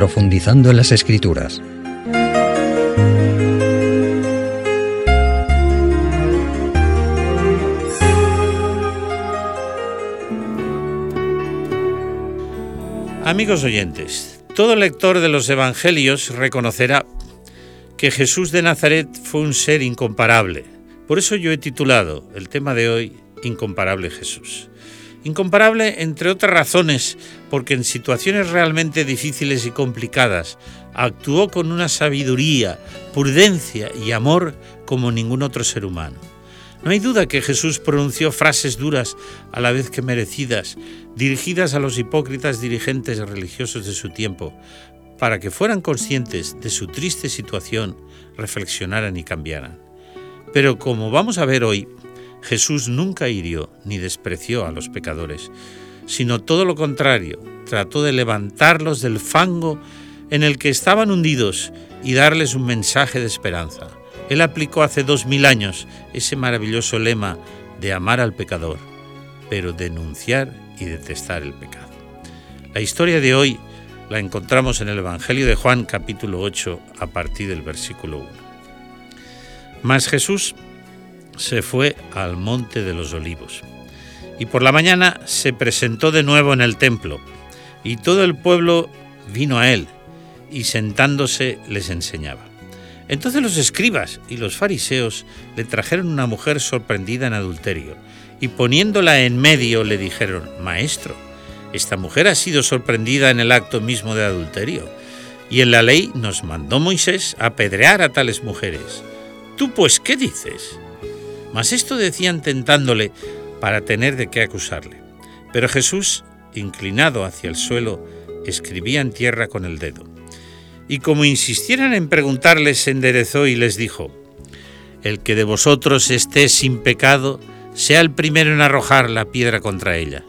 profundizando en las escrituras. Amigos oyentes, todo lector de los Evangelios reconocerá que Jesús de Nazaret fue un ser incomparable. Por eso yo he titulado el tema de hoy Incomparable Jesús. Incomparable, entre otras razones, porque en situaciones realmente difíciles y complicadas actuó con una sabiduría, prudencia y amor como ningún otro ser humano. No hay duda que Jesús pronunció frases duras a la vez que merecidas, dirigidas a los hipócritas dirigentes religiosos de su tiempo, para que fueran conscientes de su triste situación, reflexionaran y cambiaran. Pero como vamos a ver hoy, Jesús nunca hirió ni despreció a los pecadores, sino todo lo contrario, trató de levantarlos del fango en el que estaban hundidos y darles un mensaje de esperanza. Él aplicó hace dos mil años ese maravilloso lema de amar al pecador, pero denunciar y detestar el pecado. La historia de hoy la encontramos en el Evangelio de Juan capítulo 8 a partir del versículo 1. Mas Jesús se fue al monte de los olivos. Y por la mañana se presentó de nuevo en el templo, y todo el pueblo vino a él, y sentándose les enseñaba. Entonces los escribas y los fariseos le trajeron una mujer sorprendida en adulterio, y poniéndola en medio le dijeron, Maestro, esta mujer ha sido sorprendida en el acto mismo de adulterio, y en la ley nos mandó Moisés apedrear a tales mujeres. ¿Tú pues qué dices? Mas esto decían tentándole para tener de qué acusarle. Pero Jesús, inclinado hacia el suelo, escribía en tierra con el dedo. Y como insistieran en preguntarles, se enderezó y les dijo, El que de vosotros esté sin pecado, sea el primero en arrojar la piedra contra ella.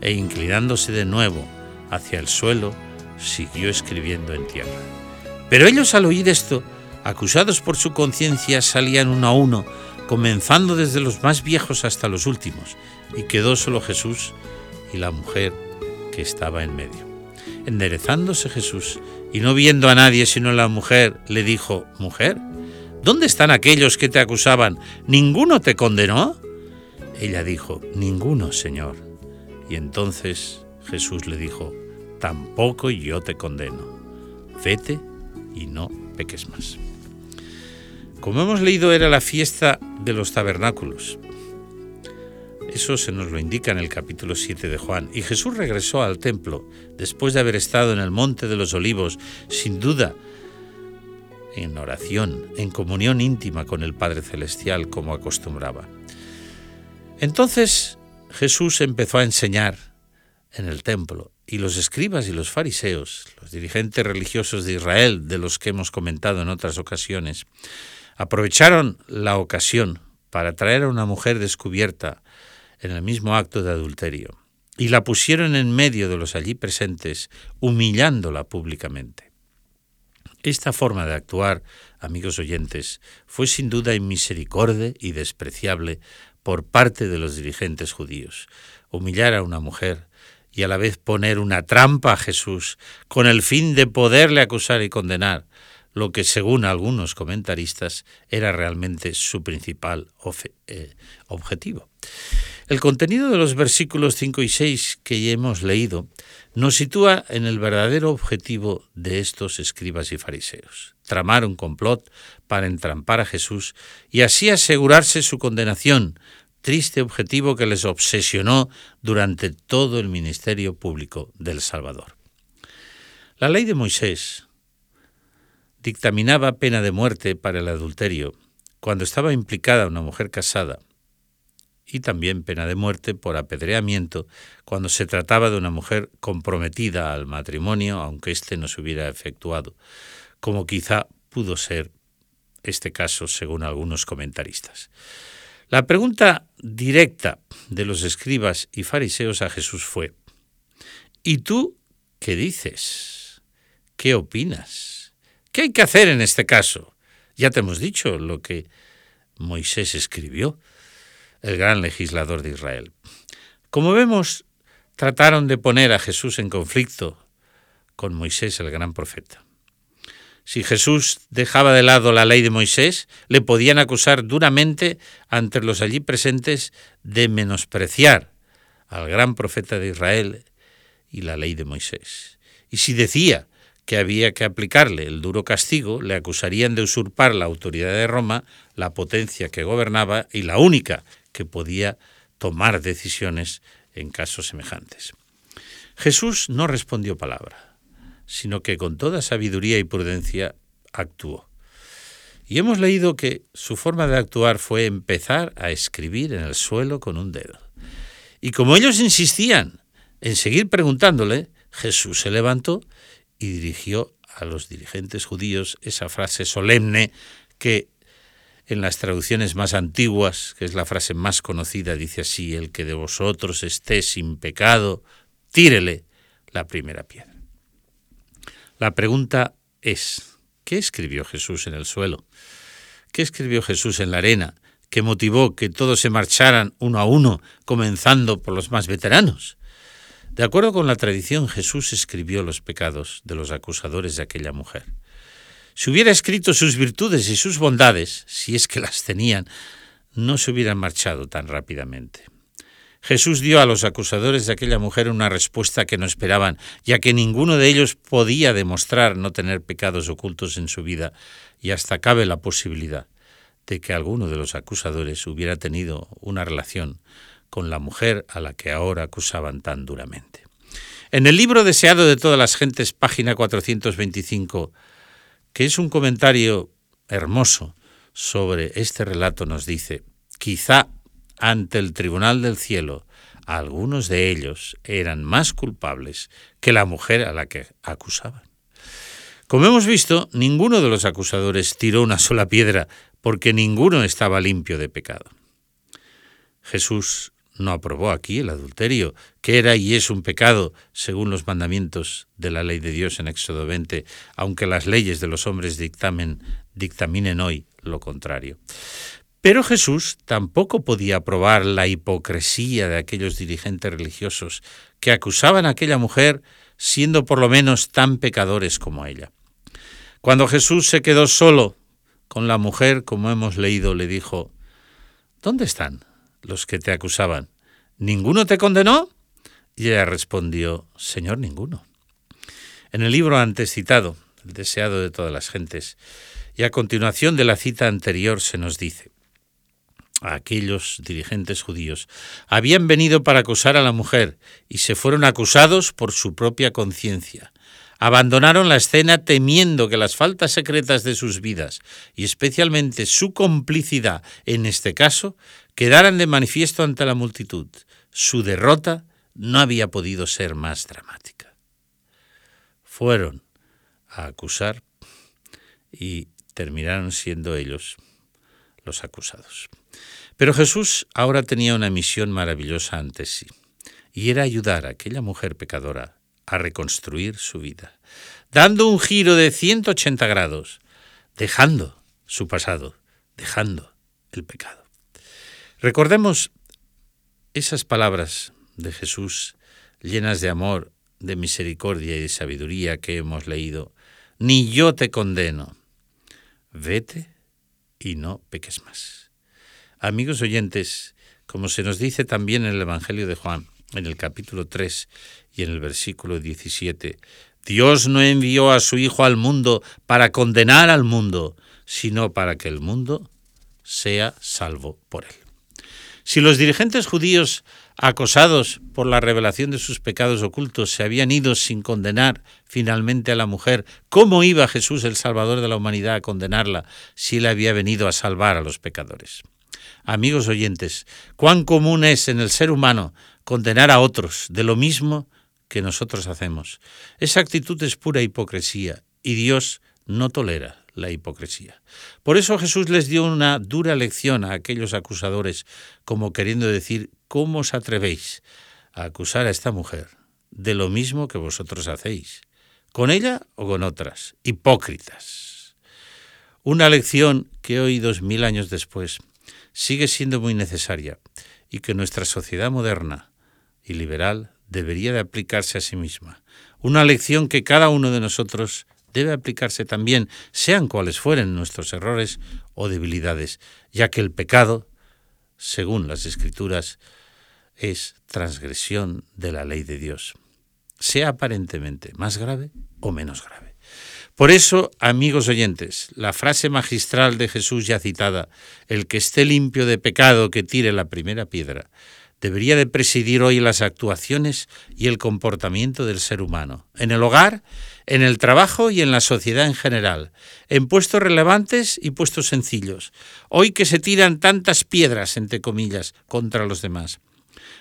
E inclinándose de nuevo hacia el suelo, siguió escribiendo en tierra. Pero ellos al oír esto, acusados por su conciencia, salían uno a uno, comenzando desde los más viejos hasta los últimos, y quedó solo Jesús y la mujer que estaba en medio. Enderezándose Jesús y no viendo a nadie sino a la mujer, le dijo, Mujer, ¿dónde están aquellos que te acusaban? ¿Ninguno te condenó? Ella dijo, Ninguno, Señor. Y entonces Jesús le dijo, Tampoco yo te condeno. Vete y no peques más. Como hemos leído, era la fiesta de los tabernáculos. Eso se nos lo indica en el capítulo 7 de Juan. Y Jesús regresó al templo después de haber estado en el monte de los olivos, sin duda, en oración, en comunión íntima con el Padre Celestial, como acostumbraba. Entonces Jesús empezó a enseñar en el templo y los escribas y los fariseos, los dirigentes religiosos de Israel, de los que hemos comentado en otras ocasiones, aprovecharon la ocasión para traer a una mujer descubierta en el mismo acto de adulterio y la pusieron en medio de los allí presentes, humillándola públicamente. Esta forma de actuar, amigos oyentes, fue sin duda inmisericorde y despreciable por parte de los dirigentes judíos. Humillar a una mujer y a la vez poner una trampa a Jesús con el fin de poderle acusar y condenar, lo que según algunos comentaristas era realmente su principal eh, objetivo. El contenido de los versículos 5 y 6 que ya hemos leído nos sitúa en el verdadero objetivo de estos escribas y fariseos, tramar un complot para entrampar a Jesús y así asegurarse su condenación, triste objetivo que les obsesionó durante todo el ministerio público del Salvador. La ley de Moisés dictaminaba pena de muerte para el adulterio cuando estaba implicada una mujer casada y también pena de muerte por apedreamiento cuando se trataba de una mujer comprometida al matrimonio, aunque éste no se hubiera efectuado, como quizá pudo ser este caso según algunos comentaristas. La pregunta directa de los escribas y fariseos a Jesús fue, ¿y tú qué dices? ¿Qué opinas? ¿Qué hay que hacer en este caso? Ya te hemos dicho lo que Moisés escribió, el gran legislador de Israel. Como vemos, trataron de poner a Jesús en conflicto con Moisés el gran profeta. Si Jesús dejaba de lado la ley de Moisés, le podían acusar duramente ante los allí presentes de menospreciar al gran profeta de Israel y la ley de Moisés. Y si decía que había que aplicarle el duro castigo, le acusarían de usurpar la autoridad de Roma, la potencia que gobernaba y la única que podía tomar decisiones en casos semejantes. Jesús no respondió palabra, sino que con toda sabiduría y prudencia actuó. Y hemos leído que su forma de actuar fue empezar a escribir en el suelo con un dedo. Y como ellos insistían en seguir preguntándole, Jesús se levantó y dirigió a los dirigentes judíos esa frase solemne que en las traducciones más antiguas, que es la frase más conocida, dice así, el que de vosotros esté sin pecado, tírele la primera piedra. La pregunta es, ¿qué escribió Jesús en el suelo? ¿Qué escribió Jesús en la arena que motivó que todos se marcharan uno a uno, comenzando por los más veteranos? De acuerdo con la tradición, Jesús escribió los pecados de los acusadores de aquella mujer. Si hubiera escrito sus virtudes y sus bondades, si es que las tenían, no se hubieran marchado tan rápidamente. Jesús dio a los acusadores de aquella mujer una respuesta que no esperaban, ya que ninguno de ellos podía demostrar no tener pecados ocultos en su vida, y hasta cabe la posibilidad de que alguno de los acusadores hubiera tenido una relación con la mujer a la que ahora acusaban tan duramente. En el libro Deseado de todas las gentes, página 425, que es un comentario hermoso sobre este relato, nos dice, quizá ante el tribunal del cielo, algunos de ellos eran más culpables que la mujer a la que acusaban. Como hemos visto, ninguno de los acusadores tiró una sola piedra porque ninguno estaba limpio de pecado. Jesús no aprobó aquí el adulterio, que era y es un pecado según los mandamientos de la ley de Dios en Éxodo 20, aunque las leyes de los hombres dictaminen hoy lo contrario. Pero Jesús tampoco podía aprobar la hipocresía de aquellos dirigentes religiosos que acusaban a aquella mujer siendo por lo menos tan pecadores como ella. Cuando Jesús se quedó solo con la mujer, como hemos leído, le dijo, ¿Dónde están? Los que te acusaban, ¿ninguno te condenó? Y ella respondió, Señor, ninguno. En el libro antes citado, El deseado de todas las gentes, y a continuación de la cita anterior se nos dice, aquellos dirigentes judíos habían venido para acusar a la mujer y se fueron acusados por su propia conciencia. Abandonaron la escena temiendo que las faltas secretas de sus vidas, y especialmente su complicidad en este caso, quedaran de manifiesto ante la multitud. Su derrota no había podido ser más dramática. Fueron a acusar y terminaron siendo ellos los acusados. Pero Jesús ahora tenía una misión maravillosa ante sí, y era ayudar a aquella mujer pecadora a reconstruir su vida, dando un giro de 180 grados, dejando su pasado, dejando el pecado. Recordemos esas palabras de Jesús llenas de amor, de misericordia y de sabiduría que hemos leído. Ni yo te condeno. Vete y no peques más. Amigos oyentes, como se nos dice también en el Evangelio de Juan, en el capítulo 3 y en el versículo 17, Dios no envió a su Hijo al mundo para condenar al mundo, sino para que el mundo sea salvo por él. Si los dirigentes judíos acosados por la revelación de sus pecados ocultos se habían ido sin condenar finalmente a la mujer, ¿cómo iba Jesús, el Salvador de la humanidad, a condenarla si él había venido a salvar a los pecadores? Amigos oyentes, cuán común es en el ser humano condenar a otros de lo mismo que nosotros hacemos. Esa actitud es pura hipocresía y Dios no tolera la hipocresía. Por eso Jesús les dio una dura lección a aquellos acusadores, como queriendo decir, ¿cómo os atrevéis a acusar a esta mujer de lo mismo que vosotros hacéis? ¿Con ella o con otras? Hipócritas. Una lección que hoy, dos mil años después, sigue siendo muy necesaria y que nuestra sociedad moderna y liberal debería de aplicarse a sí misma. Una lección que cada uno de nosotros debe aplicarse también, sean cuales fueren nuestros errores o debilidades, ya que el pecado, según las escrituras, es transgresión de la ley de Dios, sea aparentemente más grave o menos grave. Por eso, amigos oyentes, la frase magistral de Jesús ya citada, el que esté limpio de pecado que tire la primera piedra, debería de presidir hoy las actuaciones y el comportamiento del ser humano, en el hogar, en el trabajo y en la sociedad en general, en puestos relevantes y puestos sencillos, hoy que se tiran tantas piedras, entre comillas, contra los demás,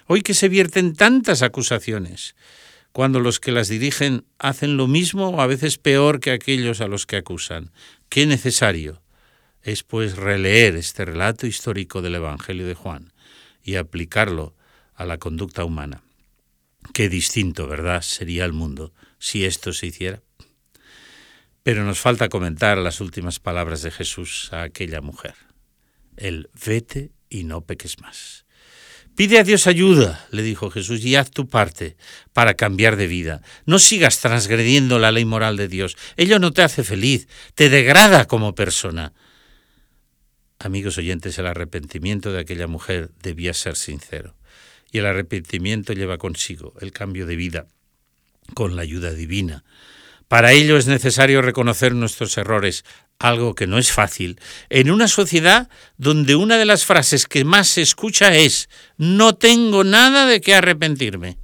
hoy que se vierten tantas acusaciones, cuando los que las dirigen hacen lo mismo o a veces peor que aquellos a los que acusan. Qué necesario es pues releer este relato histórico del Evangelio de Juan y aplicarlo a la conducta humana. Qué distinto, ¿verdad?, sería el mundo si esto se hiciera. Pero nos falta comentar las últimas palabras de Jesús a aquella mujer. El vete y no peques más. Pide a Dios ayuda, le dijo Jesús, y haz tu parte para cambiar de vida. No sigas transgrediendo la ley moral de Dios. Ello no te hace feliz, te degrada como persona. Amigos oyentes, el arrepentimiento de aquella mujer debía ser sincero. Y el arrepentimiento lleva consigo el cambio de vida con la ayuda divina. Para ello es necesario reconocer nuestros errores, algo que no es fácil, en una sociedad donde una de las frases que más se escucha es no tengo nada de qué arrepentirme.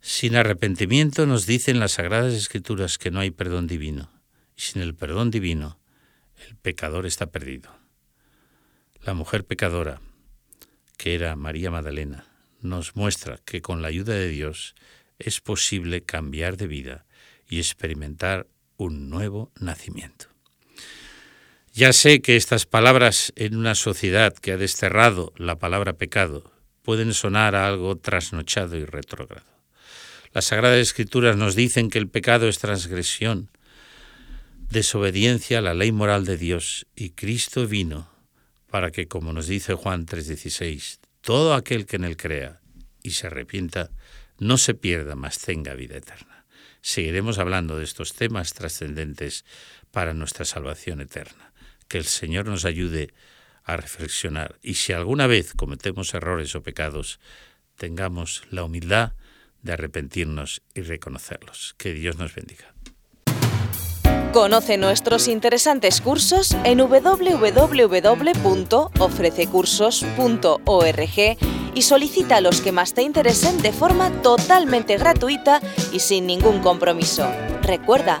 Sin arrepentimiento nos dicen las Sagradas Escrituras que no hay perdón divino, y sin el perdón divino el pecador está perdido. La mujer pecadora, que era María Magdalena, nos muestra que con la ayuda de Dios es posible cambiar de vida y experimentar un nuevo nacimiento. Ya sé que estas palabras en una sociedad que ha desterrado la palabra pecado pueden sonar a algo trasnochado y retrógrado. Las Sagradas Escrituras nos dicen que el pecado es transgresión, desobediencia a la ley moral de Dios y Cristo vino para que, como nos dice Juan 3:16, todo aquel que en él crea y se arrepienta no se pierda, mas tenga vida eterna. Seguiremos hablando de estos temas trascendentes para nuestra salvación eterna que el Señor nos ayude a reflexionar y si alguna vez cometemos errores o pecados, tengamos la humildad de arrepentirnos y reconocerlos. Que Dios nos bendiga. Conoce nuestros interesantes cursos en www.ofrececursos.org y solicita los que más te interesen de forma totalmente gratuita y sin ningún compromiso. Recuerda,